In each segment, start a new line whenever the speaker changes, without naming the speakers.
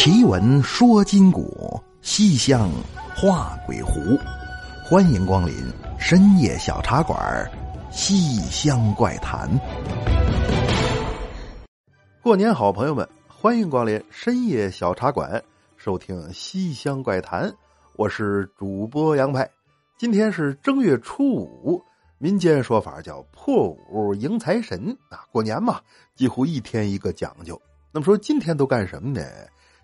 奇闻说今古，西厢画鬼狐。欢迎光临深夜小茶馆，《西厢怪谈》。过年好，朋友们，欢迎光临深夜小茶馆，收听《西厢怪谈》。我是主播杨派。今天是正月初五，民间说法叫破五迎财神啊。过年嘛，几乎一天一个讲究。那么说今天都干什么呢？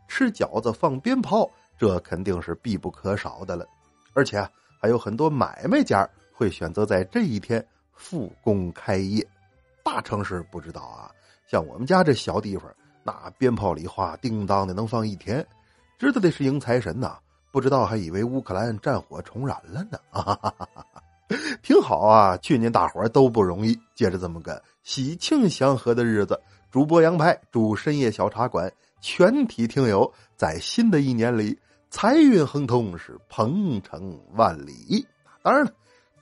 吃饺子、放鞭炮，这肯定是必不可少的了。而且还有很多买卖家会选择在这一天复工开业。大城市不知道啊，像我们家这小地方，那鞭炮礼花叮当的能放一天。知道的是迎财神呐，不知道还以为乌克兰战火重燃了呢。挺好啊，去年大伙都不容易，借着这么个喜庆祥和的日子，主播杨派祝深夜小茶馆。全体听友在新的一年里财运亨通，是鹏程万里。当然了，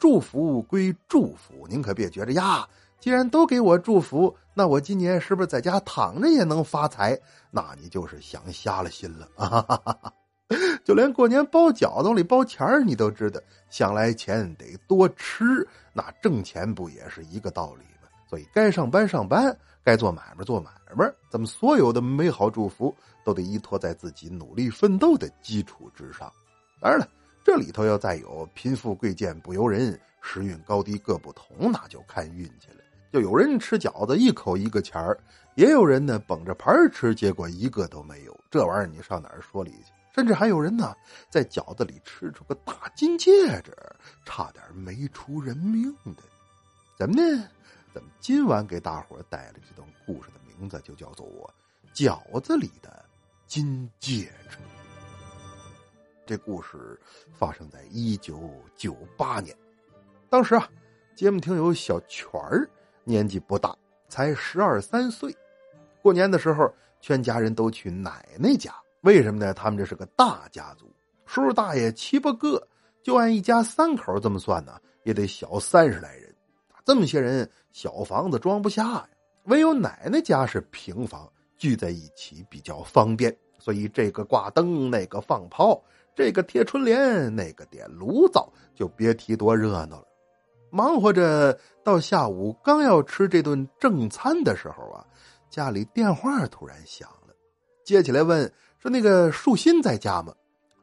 祝福归祝福，您可别觉着呀，既然都给我祝福，那我今年是不是在家躺着也能发财？那你就是想瞎了心了啊！就连过年包饺子里包钱儿，你都知道，想来钱得多吃，那挣钱不也是一个道理吗？所以该上班上班。该做买卖做买卖，咱们所有的美好祝福都得依托在自己努力奋斗的基础之上。当然了，这里头要再有贫富贵贱不由人，时运高低各不同，那就看运气了。就有人吃饺子一口一个钱儿，也有人呢捧着盘吃，结果一个都没有。这玩意儿你上哪儿说理去？甚至还有人呢在饺子里吃出个大金戒指，差点没出人命的。怎么呢？咱们今晚给大伙带来这段故事的名字就叫做《饺子里的金戒指》。这故事发生在一九九八年，当时啊，节目听有小泉儿，年纪不大，才十二三岁。过年的时候，全家人都去奶奶家。为什么呢？他们这是个大家族，叔叔大爷七八个，就按一家三口这么算呢，也得小三十来人。这么些人，小房子装不下呀。唯有奶奶家是平房，聚在一起比较方便。所以这个挂灯，那个放炮，这个贴春联，那个点炉灶，就别提多热闹了。忙活着到下午，刚要吃这顿正餐的时候啊，家里电话突然响了，接起来问说：“那个树新在家吗？”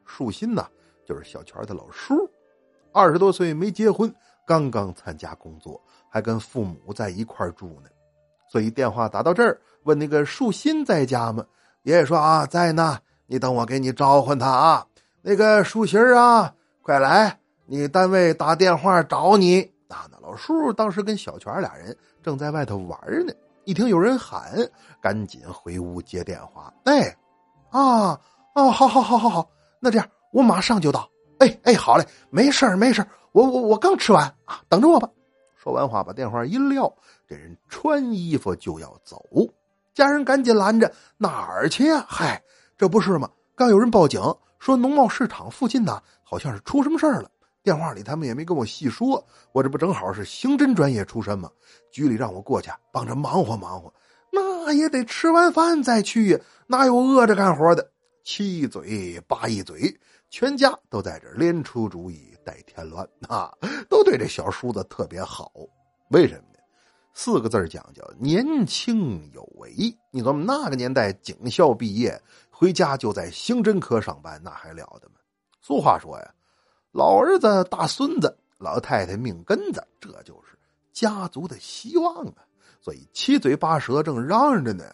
树新呐，就是小泉的老叔，二十多岁没结婚。刚刚参加工作，还跟父母在一块住呢，所以电话打到这儿，问那个树新在家吗？爷爷说啊，在呢，你等我给你召唤他啊。那个树新啊，快来，你单位打电话找你。啊，那老叔当时跟小泉俩人正在外头玩呢，一听有人喊，赶紧回屋接电话。哎，啊，哦，好好好好好，那这样我马上就到。哎哎，好嘞，没事儿没事儿。我我我刚吃完啊，等着我吧。说完话，把电话一撂，这人穿衣服就要走，家人赶紧拦着：“哪儿去呀？嗨，这不是吗？刚有人报警说农贸市场附近呢，好像是出什么事儿了。电话里他们也没跟我细说，我这不正好是刑侦专业出身吗？局里让我过去帮着忙活忙活，那也得吃完饭再去呀，哪有饿着干活的？七嘴八一嘴，全家都在这连出主意。”带添乱啊，都对这小叔子特别好，为什么呢？四个字讲叫年轻有为。你琢磨那个年代，警校毕业回家就在刑侦科上班，那还了得吗？俗话说呀，老儿子大孙子，老太太命根子，这就是家族的希望啊。所以七嘴八舌正嚷嚷着呢，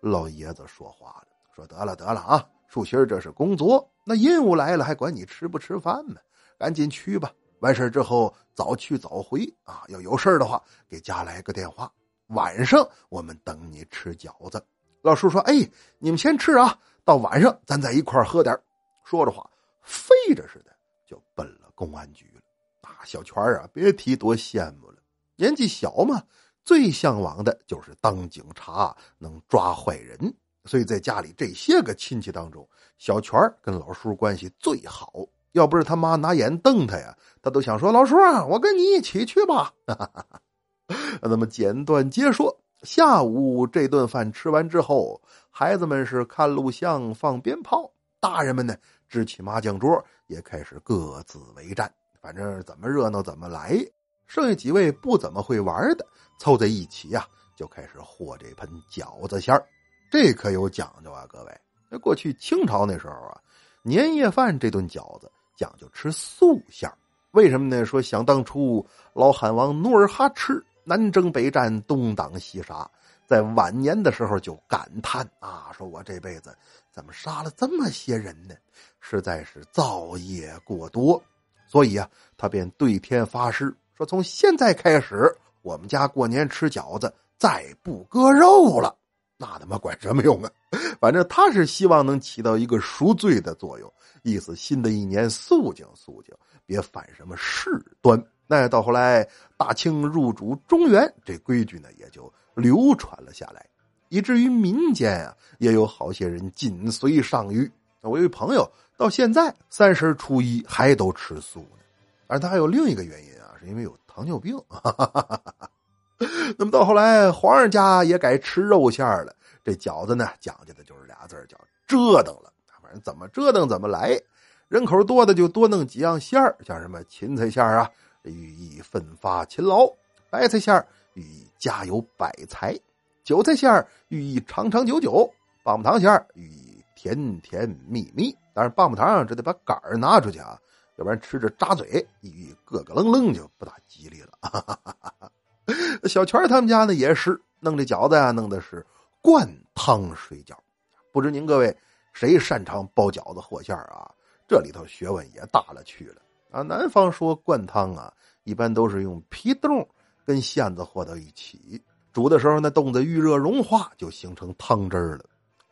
老爷子说话了，说得了得了啊，树心这是工作，那任务来了还管你吃不吃饭呢？赶紧去吧！完事之后早去早回啊！要有事的话，给家来个电话。晚上我们等你吃饺子。老叔说：“哎，你们先吃啊，到晚上咱在一块喝点说着话，飞着似的就奔了公安局了。啊，小泉啊，别提多羡慕了。年纪小嘛，最向往的就是当警察，能抓坏人。所以在家里这些个亲戚当中，小泉跟老叔关系最好。要不是他妈拿眼瞪他呀，他都想说：“老叔啊，我跟你一起去吧。”那么简短接说，下午这顿饭吃完之后，孩子们是看录像、放鞭炮，大人们呢支起麻将桌，也开始各自为战。反正怎么热闹怎么来。剩下几位不怎么会玩的，凑在一起呀，就开始和这盆饺子馅儿。这可有讲究啊，各位。那过去清朝那时候啊，年夜饭这顿饺子讲究吃素馅。为什么呢？说想当初老汉王努尔哈赤南征北战，东挡西杀，在晚年的时候就感叹啊，说我这辈子怎么杀了这么些人呢？实在是造业过多，所以啊，他便对天发誓，说从现在开始，我们家过年吃饺子再不割肉了。那他妈管什么用啊？反正他是希望能起到一个赎罪的作用，意思新的一年肃静肃静。别犯什么事端，那到后来大清入主中原，这规矩呢也就流传了下来，以至于民间啊也有好些人紧随上谕。我有一朋友到现在三十初一还都吃素呢，而他还有另一个原因啊，是因为有糖尿病。哈哈哈哈 那么到后来皇上家也改吃肉馅了，这饺子呢讲究的就是俩字叫折腾了，反正怎么折腾怎么来。人口多的就多弄几样馅儿，像什么芹菜馅儿啊，寓意奋发勤劳；白菜馅儿寓意家有百财；韭菜馅儿寓意长长久久；棒棒糖馅儿寓意甜甜蜜蜜。但是棒棒糖这得把杆儿拿出去啊，要不然吃着扎嘴，寓意咯咯楞楞就不大吉利了。小泉他们家呢也是弄这饺子呀，弄的是灌汤水饺。不知您各位谁擅长包饺子和馅儿啊？这里头学问也大了去了啊！南方说灌汤啊，一般都是用皮冻跟馅子和到一起煮的时候，那冻子遇热融化，就形成汤汁了。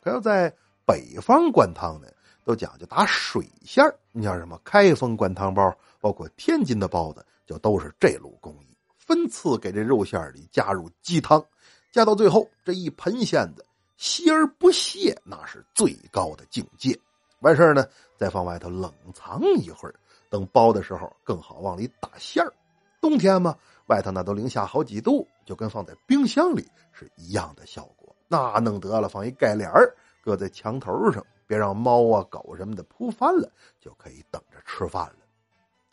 可要在北方灌汤呢，都讲究打水馅儿。你像什么开封灌汤包，包括天津的包子，就都是这路工艺，分次给这肉馅里加入鸡汤，加到最后这一盆馅子稀而不泄，那是最高的境界。完事呢，再放外头冷藏一会儿，等包的时候更好往里打馅儿。冬天嘛，外头那都零下好几度，就跟放在冰箱里是一样的效果。那弄得了，放一盖帘儿，搁在墙头上，别让猫啊狗什么的扑翻了，就可以等着吃饭了。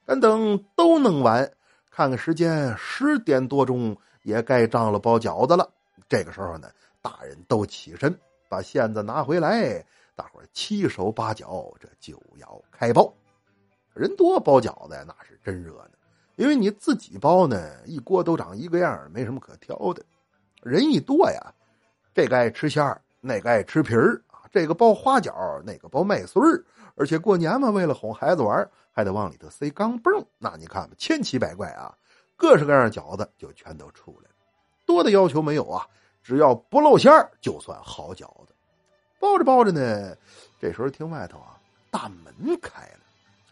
干等都弄完，看看时间，十点多钟也该张罗包饺子了。这个时候呢，大人都起身，把馅子拿回来。大伙七手八脚，这就要开包。人多包饺子，那是真热闹。因为你自己包呢，一锅都长一个样，没什么可挑的。人一多呀，这个爱吃馅儿，那个爱吃皮儿啊。这个包花饺，那个包麦穗儿。而且过年嘛，为了哄孩子玩，还得往里头塞钢镚。那你看吧，千奇百怪啊，各式各样饺子就全都出来了。多的要求没有啊，只要不露馅儿，就算好饺子。包着包着呢，这时候听外头啊，大门开了，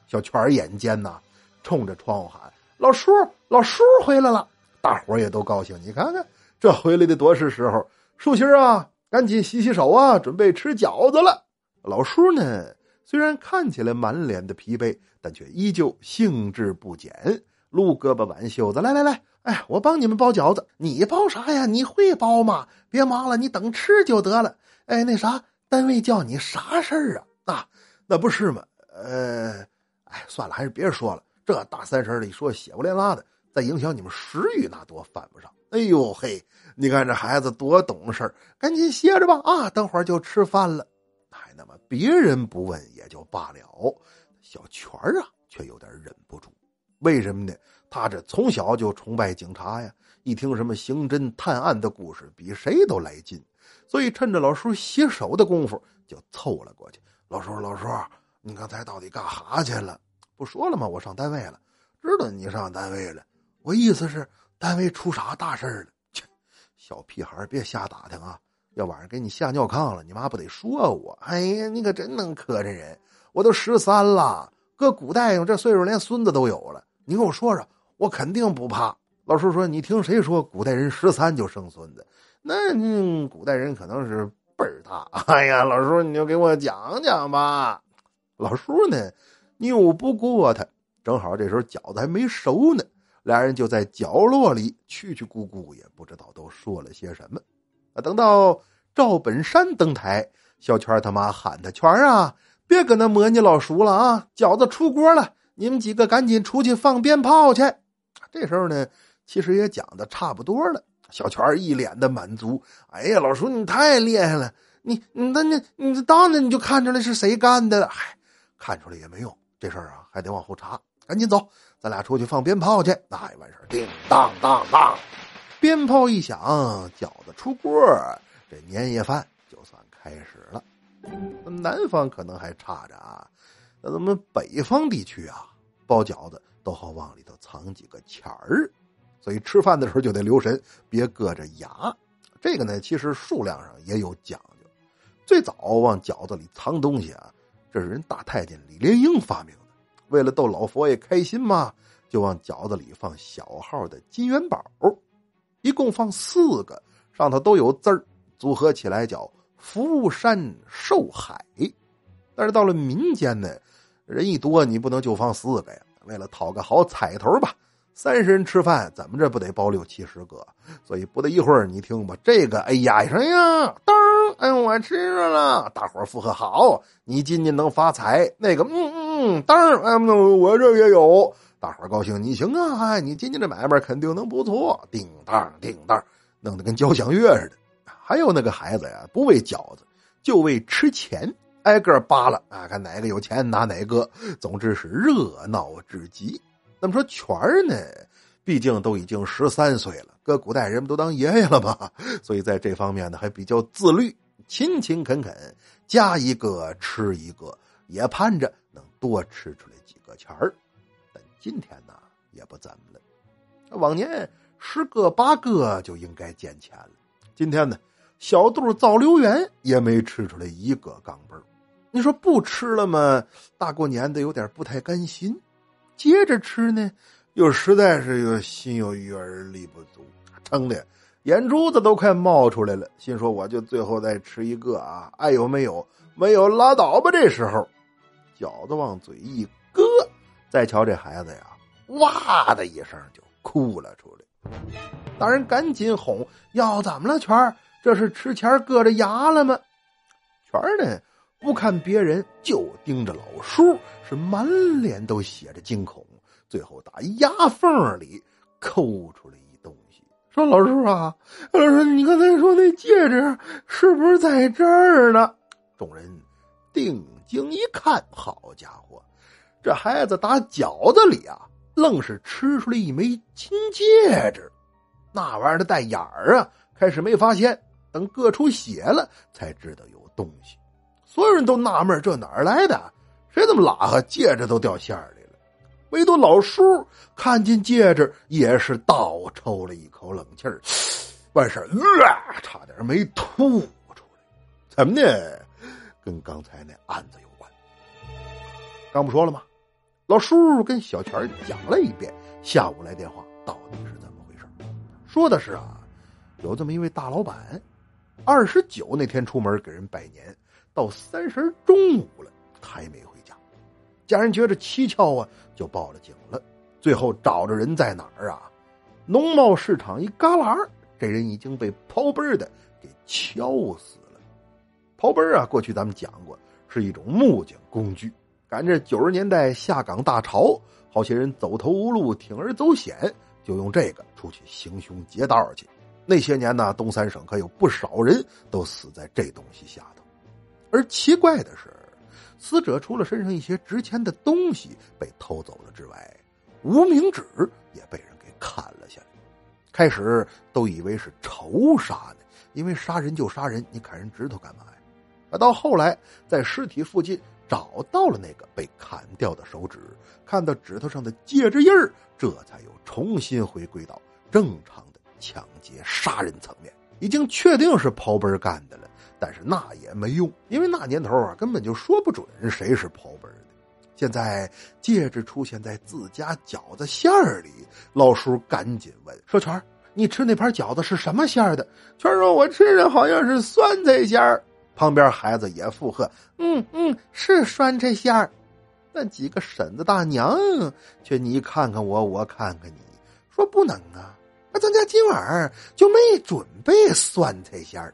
小泉眼尖呐，冲着窗户喊：“老叔，老叔回来了！”大伙也都高兴。你看看，这回来的多是时候。树心啊，赶紧洗洗手啊，准备吃饺子了。老叔呢，虽然看起来满脸的疲惫，但却依旧兴致不减，撸胳膊挽袖子：“来来来，哎，我帮你们包饺子。你包啥呀？你会包吗？别忙了，你等吃就得了。哎，那啥。”单位叫你啥事儿啊？啊，那不是吗？呃，哎，算了，还是别说了。这大三十里说血不连拉的，再影响你们食欲，那多犯不上。哎呦嘿，你看这孩子多懂事赶紧歇着吧。啊，等会儿就吃饭了。那么别人不问也就罢了，小泉啊，却有点忍不住。为什么呢？他这从小就崇拜警察呀，一听什么刑侦探案的故事，比谁都来劲。所以趁着老叔洗手的功夫，就凑了过去。老叔，老叔，你刚才到底干哈去了？不说了吗？我上单位了。知道你上单位了。我意思是，单位出啥大事了？切，小屁孩别瞎打听啊！要晚上给你吓尿炕了，你妈不得说我？哎呀，你可真能磕碜人！我都十三了，搁古代用这岁数连孙子都有了。你跟我说说，我肯定不怕。老叔说，你听谁说古代人十三就生孙子？那古代人可能是辈儿大。哎呀，老叔，你就给我讲讲吧。老叔呢，拗不过他。正好这时候饺子还没熟呢，俩人就在角落里去去咕咕，也不知道都说了些什么。等到赵本山登台，小泉他妈喊他：“泉啊，别跟那磨你老叔了啊！饺子出锅了，你们几个赶紧出去放鞭炮去。”这时候呢，其实也讲的差不多了。小泉一脸的满足：“哎呀，老叔你太厉害了！你你那你你当着你就看出来是谁干的了。嗨，看出来也没用，这事儿啊还得往后查。赶紧走，咱俩出去放鞭炮去。那也完事叮当当当，鞭炮一响，饺子出锅，这年夜饭就算开始了。南方可能还差着啊，那咱们北方地区啊，包饺子都好往里头藏几个钱儿。所以吃饭的时候就得留神，别硌着牙。这个呢，其实数量上也有讲究。最早往饺子里藏东西啊，这是人大太监李莲英发明的。为了逗老佛爷开心嘛，就往饺子里放小号的金元宝，一共放四个，上头都有字儿，组合起来叫“福山寿海”。但是到了民间呢，人一多，你不能就放四个呀。为了讨个好彩头吧。三十人吃饭，怎么着不得包六七十个？所以不得一会儿，你听吧，这个哎呀一声呀，噔，哎我吃着了，大伙儿附和好，你今年能发财。那个嗯嗯嗯，噔，哎我这也有，大伙高兴，你行啊，你今天这买卖肯定能不错。叮当叮当，弄得跟交响乐似的。还有那个孩子呀，不为饺子，就为吃钱，挨个扒拉啊，看哪个有钱拿哪个，总之是热闹至极。那么说权儿呢？毕竟都已经十三岁了，搁古代人们都当爷爷了嘛，所以在这方面呢还比较自律，勤勤恳恳，加一个吃一个，也盼着能多吃出来几个钱儿。今天呢也不怎么了，往年十个八个就应该见钱了，今天呢小肚造留园也没吃出来一个钢镚儿。你说不吃了吗？大过年的有点不太甘心。接着吃呢，又实在是又心有余而力不足，撑的眼珠子都快冒出来了。心说我就最后再吃一个啊，爱有没有？没有拉倒吧。这时候，饺子往嘴一搁，再瞧这孩子呀，哇的一声就哭了出来。大人赶紧哄：“要怎么了？全儿，这是吃钱硌着牙了吗？”全儿呢？不看别人，就盯着老叔，是满脸都写着惊恐。最后打牙缝里抠出来一东西，说：“老叔啊，老叔，你刚才说那戒指是不是在这儿呢？”众人定睛一看，好家伙，这孩子打饺子里啊，愣是吃出来一枚金戒指。那玩意儿它带眼儿啊，开始没发现，等硌出血了，才知道有东西。所有人都纳闷这哪儿来的？谁这么拉哈？戒指都掉馅里了。唯独老叔看见戒指，也是倒抽了一口冷气儿，完事儿，差点没吐出来。怎么呢？跟刚才那案子有关。刚不说了吗？老叔跟小泉讲了一遍，下午来电话，到底是怎么回事？说的是啊，有这么一位大老板，二十九那天出门给人拜年。到三十中午了，还没回家，家人觉着蹊跷啊，就报了警了。最后找着人在哪儿啊？农贸市场一旮旯这人已经被刨奔的给敲死了。刨奔啊，过去咱们讲过，是一种木匠工具。赶着九十年代下岗大潮，好些人走投无路，铤而走险，就用这个出去行凶劫道去。那些年呢，东三省可有不少人都死在这东西下头。而奇怪的是，死者除了身上一些值钱的东西被偷走了之外，无名指也被人给砍了下来。开始都以为是仇杀呢，因为杀人就杀人，你砍人指头干嘛呀？啊，到后来在尸体附近找到了那个被砍掉的手指，看到指头上的戒指印儿，这才又重新回归到正常的抢劫杀人层面，已经确定是刨奔干的了。但是那也没用，因为那年头啊，根本就说不准谁是刨奔的。现在戒指出现在自家饺子馅儿里，老叔赶紧问说：“全你吃那盘饺子是什么馅儿的？”全说：“我吃的好像是酸菜馅儿。”旁边孩子也附和：“嗯嗯，是酸菜馅儿。”那几个婶子大娘却你看看我，我看看你，说：“不能啊！咱家今晚就没准备酸菜馅儿。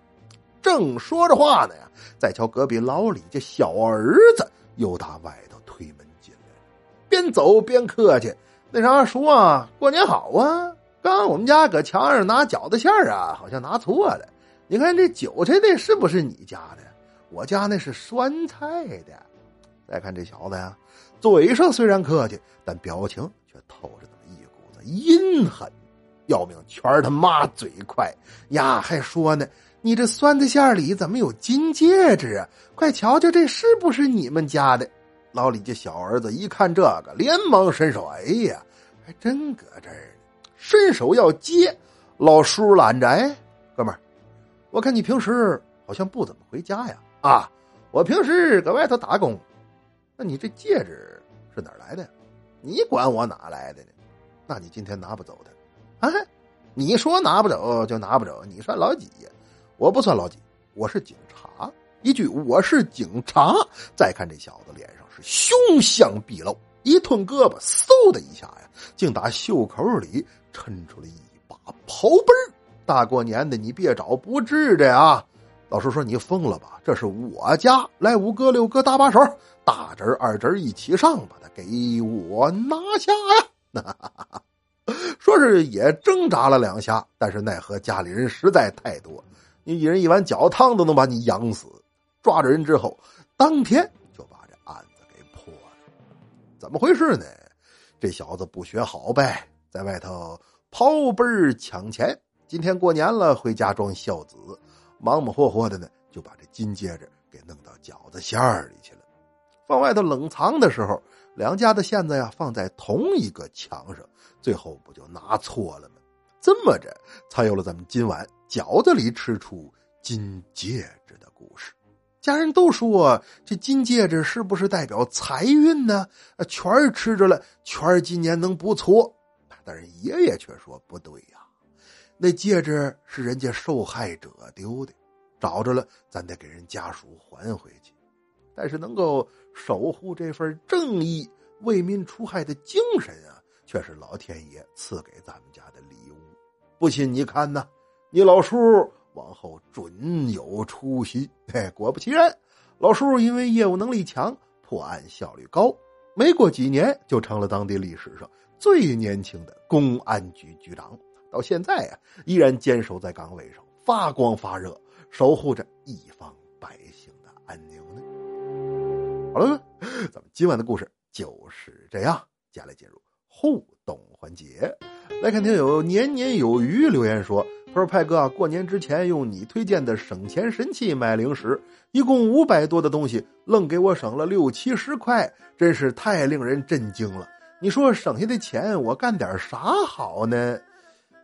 正说着话呢呀，再瞧隔壁老李家小儿子又打外头推门进来了，边走边客气：“那啥，叔啊，过年好啊！刚我们家搁墙上拿饺子馅儿啊，好像拿错了。你看这韭菜的是不是你家的？我家那是酸菜的。再看这小子呀，嘴上虽然客气，但表情却透着一股子阴狠。要命，全他妈嘴快呀！还说呢。”你这酸菜馅里怎么有金戒指啊？快瞧瞧，这是不是你们家的？老李家小儿子一看这个，连忙伸手：“哎呀，还真搁这儿呢！”伸手要接，老叔拦着：“哎，哥们儿，我看你平时好像不怎么回家呀？啊，我平时搁外头打工。那你这戒指是哪儿来的？你管我哪来的呢？那你今天拿不走的？啊，你说拿不走就拿不走，你算老几呀？”我不算老几，我是警察。一句“我是警察”，再看这小子脸上是凶相毕露，一吞胳膊，嗖的一下呀，竟打袖口里抻出了一把刨奔大过年的，你别找不治的啊！老师说你疯了吧？这是我家，来五哥六哥搭把手，大侄二侄一起上，把他给我拿下呀！说是也挣扎了两下，但是奈何家里人实在太多。你一人一碗饺汤都能把你养死，抓着人之后，当天就把这案子给破了。怎么回事呢？这小子不学好呗，在外头刨奔抢钱。今天过年了，回家装孝子，忙忙活活的呢，就把这金戒指给弄到饺子馅儿里去了。放外头冷藏的时候，两家的馅子呀放在同一个墙上，最后不就拿错了吗？这么着，才有了咱们今晚。饺子里吃出金戒指的故事，家人都说这金戒指是不是代表财运呢？全儿吃着了，全儿今年能不错。但是爷爷却说不对呀，那戒指是人家受害者丢的，找着了，咱得给人家属还回去。但是能够守护这份正义、为民除害的精神啊，却是老天爷赐给咱们家的礼物。不信你看呐。你老叔往后准有出息。哎，果不其然，老叔因为业务能力强，破案效率高，没过几年就成了当地历史上最年轻的公安局局长。到现在啊，依然坚守在岗位上，发光发热，守护着一方百姓的安宁呢。好了，咱们今晚的故事就是这样。接下来进入互动环节，来看听友年年有余留言说。他说：“派哥啊，过年之前用你推荐的省钱神器买零食，一共五百多的东西，愣给我省了六七十块，真是太令人震惊了。你说省下的钱我干点啥好呢？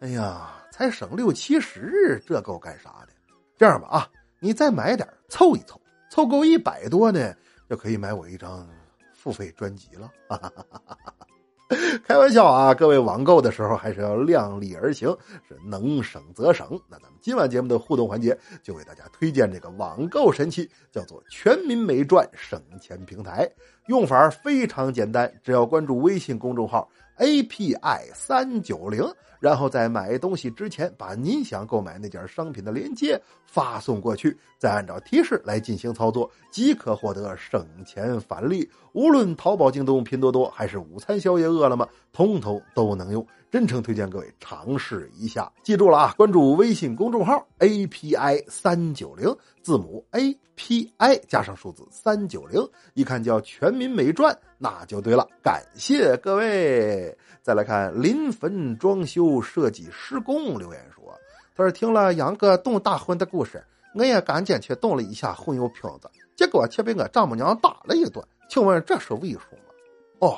哎呀，才省六七十，这够干啥的？这样吧，啊，你再买点，凑一凑，凑够一百多呢，就可以买我一张付费专辑了。”哈哈哈哈哈。开玩笑啊！各位网购的时候还是要量力而行，是能省则省。那咱们今晚节目的互动环节，就为大家推荐这个网购神器，叫做全民美赚省钱平台。用法非常简单，只要关注微信公众号 API 三九零。然后在买东西之前，把您想购买那件商品的链接发送过去，再按照提示来进行操作，即可获得省钱返利。无论淘宝、京东、拼多多，还是午餐、宵夜、饿了么，通通都能用。真诚推荐各位尝试一下。记住了啊，关注微信公众号 API 三九零，字母 API 加上数字三九零，一看叫全民美传，那就对了。感谢各位。再来看临汾装修设计施工留言说：“他说听了杨哥动大婚的故事，我也赶紧去动了一下婚友瓶子，结果却被我丈母娘打了一顿。请问这是为什么？哦，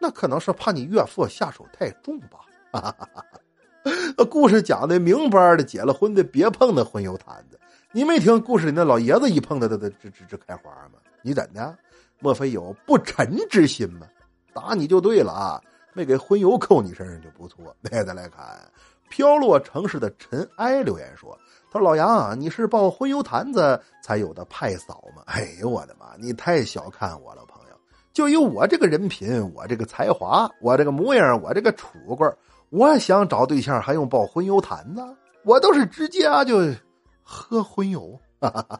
那可能是怕你岳父下手太重吧。哈哈哈哈故事讲的明白的，结了婚的别碰那婚油坛子。你没听故事里那老爷子一碰他，他他直直直开花吗？你怎的？莫非有不臣之心吗？打你就对了啊！”没给婚油扣你身上就不错。那再来看，飘落城市的尘埃留言说：“他说老杨，啊你是抱婚油坛子才有的派嫂吗？哎呦我的妈，你太小看我了，朋！就以我这个人品，我这个才华，我这个模样，我这个楚棍我想找对象还用抱荤油坛子？我都是直接啊就喝荤油，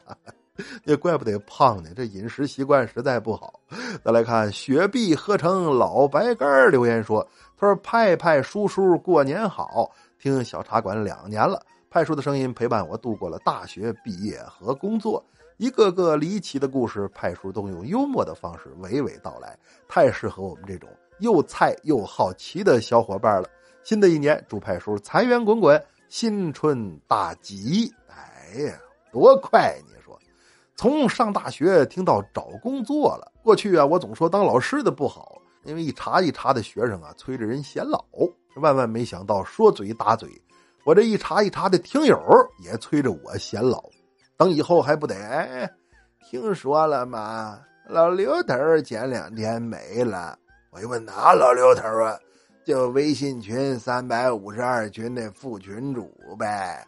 也怪不得胖呢。这饮食习惯实在不好。再来看雪碧喝成老白干留言说：“他说派派叔叔过年好，听小茶馆两年了，派叔的声音陪伴我度过了大学毕业和工作。”一个个离奇的故事，派叔都用幽默的方式娓娓道来，太适合我们这种又菜又好奇的小伙伴了。新的一年，祝派叔财源滚滚，新春大吉！哎呀，多快！你说，从上大学听到找工作了。过去啊，我总说当老师的不好，因为一茬一茬的学生啊催着人显老。万万没想到，说嘴打嘴，我这一茬一茬的听友也催着我显老。等以后还不得？听说了吗？老刘头前两天没了。我一问哪老刘头啊？就微信群三百五十二群的副群主呗。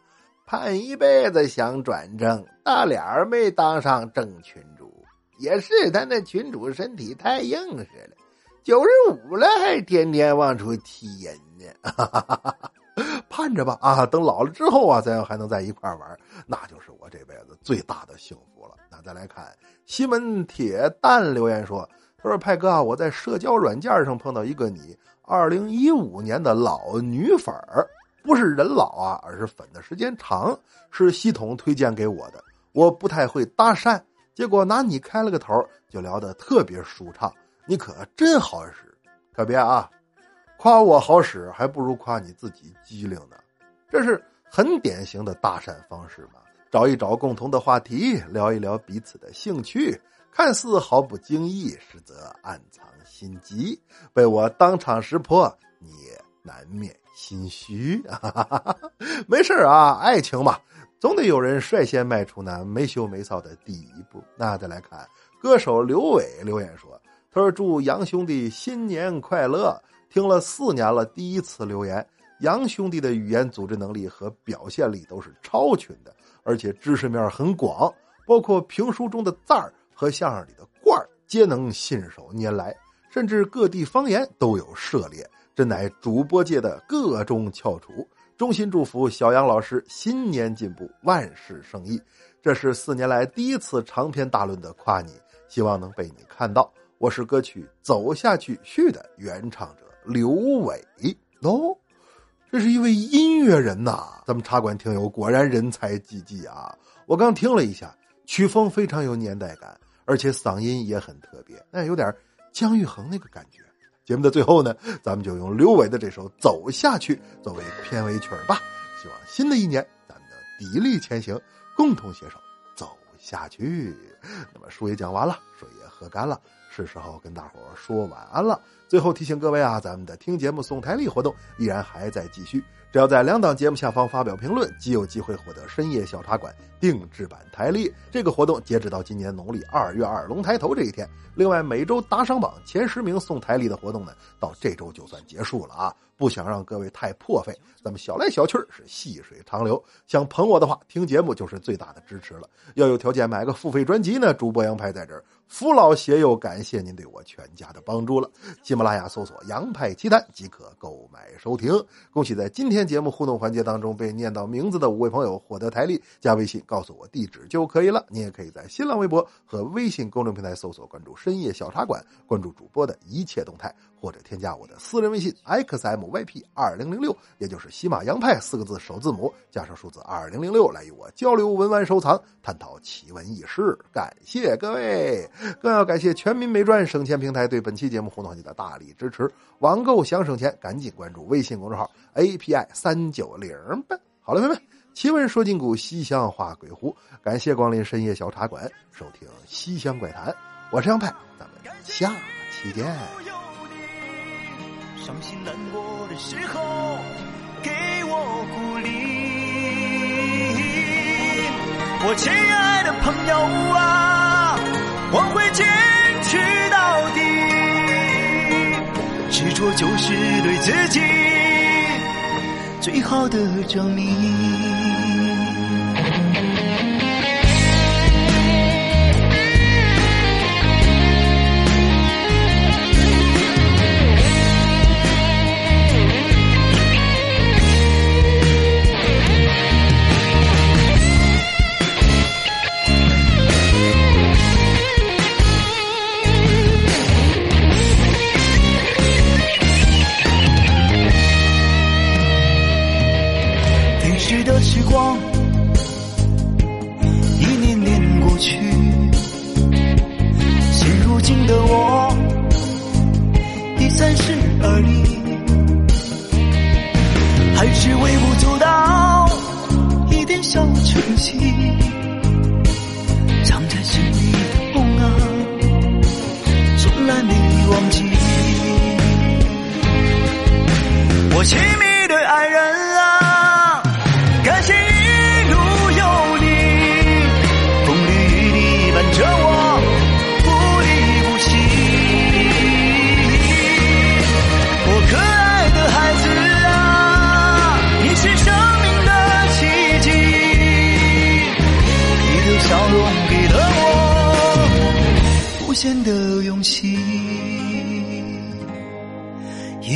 盼一辈子想转正，大脸没当上正群主。也是他那群主身体太硬实了，九十五了还天天往出踢人呢。哈哈哈哈 盼着吧啊！等老了之后啊，咱还能在一块玩，那就是我这辈子最大的幸福了。那再来看西门铁蛋留言说：“他说派哥啊，我在社交软件上碰到一个你二零一五年的老女粉儿，不是人老啊，而是粉的时间长，是系统推荐给我的。我不太会搭讪，结果拿你开了个头，就聊得特别舒畅。你可真好使，可别啊！”夸我好使，还不如夸你自己机灵呢。这是很典型的搭讪方式嘛？找一找共同的话题，聊一聊彼此的兴趣，看似毫不经意，实则暗藏心机。被我当场识破，你也难免心虚。没事啊，爱情嘛，总得有人率先迈出那没羞没臊的第一步。那再来看歌手刘伟留言说：“他说祝杨兄弟新年快乐。”听了四年了，第一次留言。杨兄弟的语言组织能力和表现力都是超群的，而且知识面很广，包括评书中的字儿和相声里的罐儿，皆能信手拈来，甚至各地方言都有涉猎，真乃主播界的各中翘楚。衷心祝福小杨老师新年进步，万事胜意。这是四年来第一次长篇大论的夸你，希望能被你看到。我是歌曲《走下去》续的原唱者。刘伟哦，这是一位音乐人呐！咱们茶馆听友果然人才济济啊！我刚听了一下，曲风非常有年代感，而且嗓音也很特别，那有点姜育恒那个感觉。节目的最后呢，咱们就用刘伟的这首《走下去》作为片尾曲吧。希望新的一年咱们的砥砺前行，共同携手走下去。那么书也讲完了，水也喝干了。是时候跟大伙说晚安了。最后提醒各位啊，咱们的听节目送台历活动依然还在继续。只要在两档节目下方发表评论，即有机会获得深夜小茶馆定制版台历。这个活动截止到今年农历二月二龙抬头这一天。另外，每周打赏榜前十名送台历的活动呢，到这周就算结束了啊！不想让各位太破费，咱们小来小去是细水长流。想捧我的话，听节目就是最大的支持了。要有条件买个付费专辑呢，主播杨派在这儿。扶老携幼，感谢您对我全家的帮助了。喜马拉雅搜索“杨派奇谈”即可购买收听。恭喜在今天节目互动环节当中被念到名字的五位朋友获得台历，加微信告诉我地址就可以了。你也可以在新浪微博和微信公众平台搜索关注“深夜小茶馆”，关注主播的一切动态。或者添加我的私人微信 xmyp 二零零六，也就是喜马洋派四个字首字母加上数字二零零六，来与我交流文玩收藏，探讨奇闻异事。感谢各位，更要感谢全民美专省钱平台对本期节目互动节的大力支持。网购想省钱，赶紧关注微信公众号 api 三九零吧。好了，朋友们，奇闻说今古，西厢话鬼狐，感谢光临深夜小茶馆，收听西厢怪谈。我是杨派，咱们下期见。伤心难过的时候，给我鼓励。我亲爱的朋友啊，我会坚持到底。执着就是对自己最好的证明。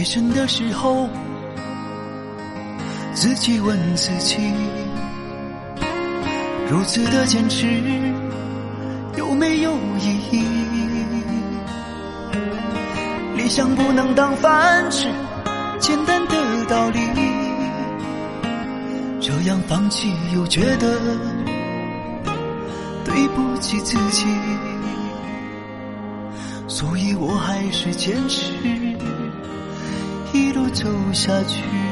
深的时候，自己问自己，如此的坚持有没有意义？理想不能当饭吃，简单的道理，这样放弃又觉得对不起自己，所以我还是坚持。一路走下去。